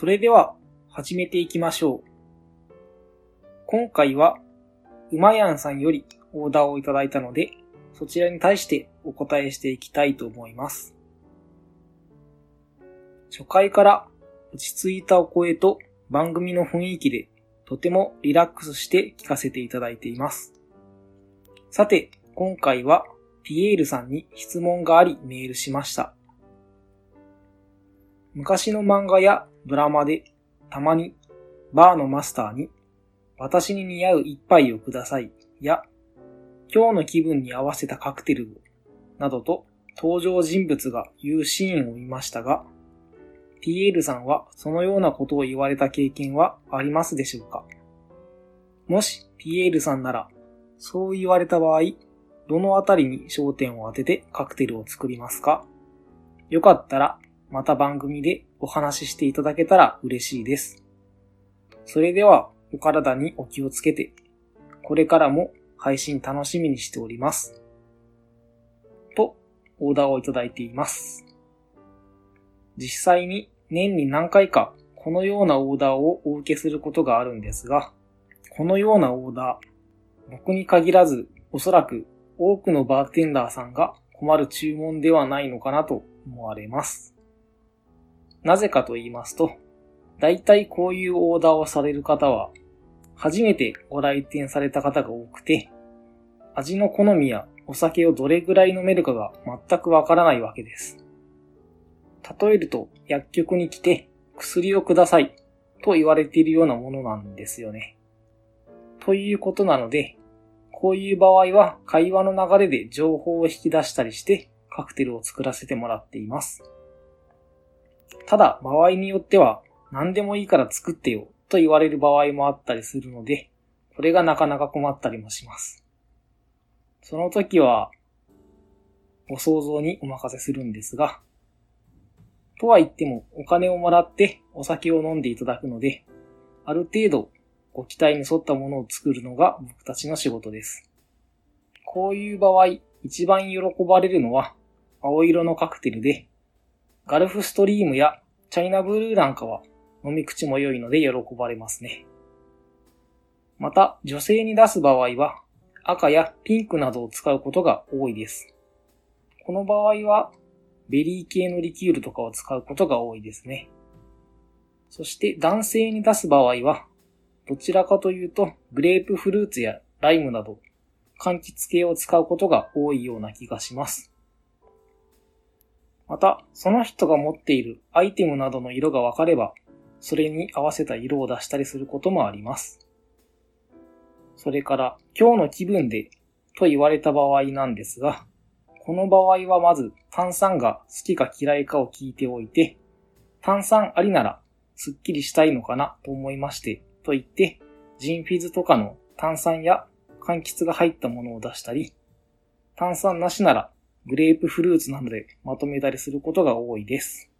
それでは始めていきましょう。今回は、うまやんさんよりオーダーをいただいたので、そちらに対してお答えしていきたいと思います。初回から落ち着いたお声と番組の雰囲気でとてもリラックスして聞かせていただいています。さて、今回はピエールさんに質問がありメールしました。昔の漫画やドラマでたまにバーのマスターに私に似合う一杯をくださいや今日の気分に合わせたカクテルをなどと登場人物が言うシーンを見ましたがピエールさんはそのようなことを言われた経験はありますでしょうか？もしピエールさんならそう言われた場合どのあたりに焦点を当ててカクテルを作りますか？よかったらまた番組でお話ししていただけたら嬉しいです。それではお体にお気をつけて、これからも配信楽しみにしております。と、オーダーをいただいています。実際に年に何回かこのようなオーダーをお受けすることがあるんですが、このようなオーダー、僕に限らずおそらく多くのバーテンダーさんが困る注文ではないのかなと思われます。なぜかと言いますと、大体こういうオーダーをされる方は、初めてご来店された方が多くて、味の好みやお酒をどれぐらい飲めるかが全くわからないわけです。例えると、薬局に来て薬をくださいと言われているようなものなんですよね。ということなので、こういう場合は会話の流れで情報を引き出したりしてカクテルを作らせてもらっています。ただ、場合によっては、何でもいいから作ってよと言われる場合もあったりするので、これがなかなか困ったりもします。その時は、ご想像にお任せするんですが、とは言ってもお金をもらってお酒を飲んでいただくので、ある程度ご期待に沿ったものを作るのが僕たちの仕事です。こういう場合、一番喜ばれるのは青色のカクテルで、ガルフストリームやチャイナブルーなんかは飲み口も良いので喜ばれますね。また、女性に出す場合は赤やピンクなどを使うことが多いです。この場合はベリー系のリキュールとかを使うことが多いですね。そして男性に出す場合はどちらかというとグレープフルーツやライムなど柑橘系を使うことが多いような気がします。また、その人が持っているアイテムなどの色が分かれば、それに合わせた色を出したりすることもあります。それから、今日の気分でと言われた場合なんですが、この場合はまず炭酸が好きか嫌いかを聞いておいて、炭酸ありならすっきりしたいのかなと思いまして、と言って、ジンフィズとかの炭酸や柑橘が入ったものを出したり、炭酸なしならグレープフルーツなどでまとめたりすることが多いです。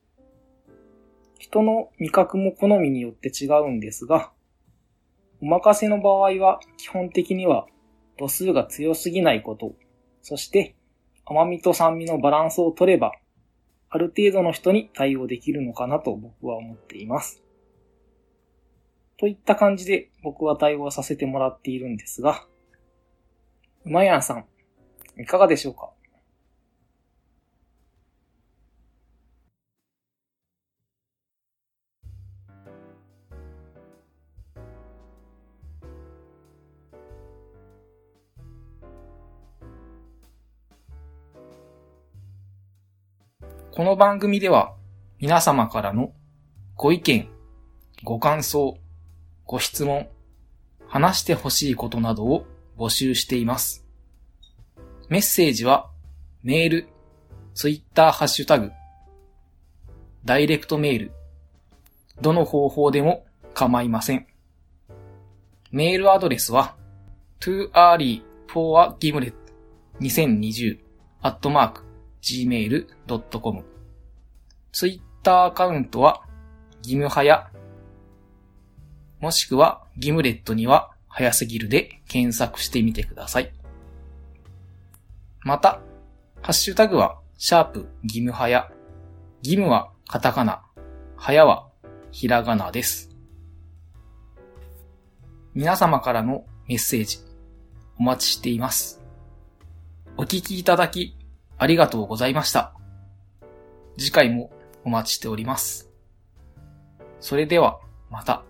人の味覚も好みによって違うんですが、お任せの場合は基本的には度数が強すぎないこと、そして甘みと酸味のバランスを取れば、ある程度の人に対応できるのかなと僕は思っています。といった感じで僕は対応させてもらっているんですが、うまやんさん、いかがでしょうか？この番組では皆様からのご意見、ご感想、ご質問、話してほしいことなどを募集しています。メッセージは、メール、ツイッターハッシュタグ、ダイレクトメール、どの方法でも構いません。メールアドレスは、too early for a gimlet 2020 at mark gmail.com ツイッターアカウントは、ギムハヤ、もしくはギムレットには早すぎるで検索してみてください。また、ハッシュタグは、シャープギムハヤ。ギムはカタカナ、ハヤはひらがなです。皆様からのメッセージ、お待ちしています。お聞きいただき、ありがとうございました。次回もお待ちしております。それでは、また。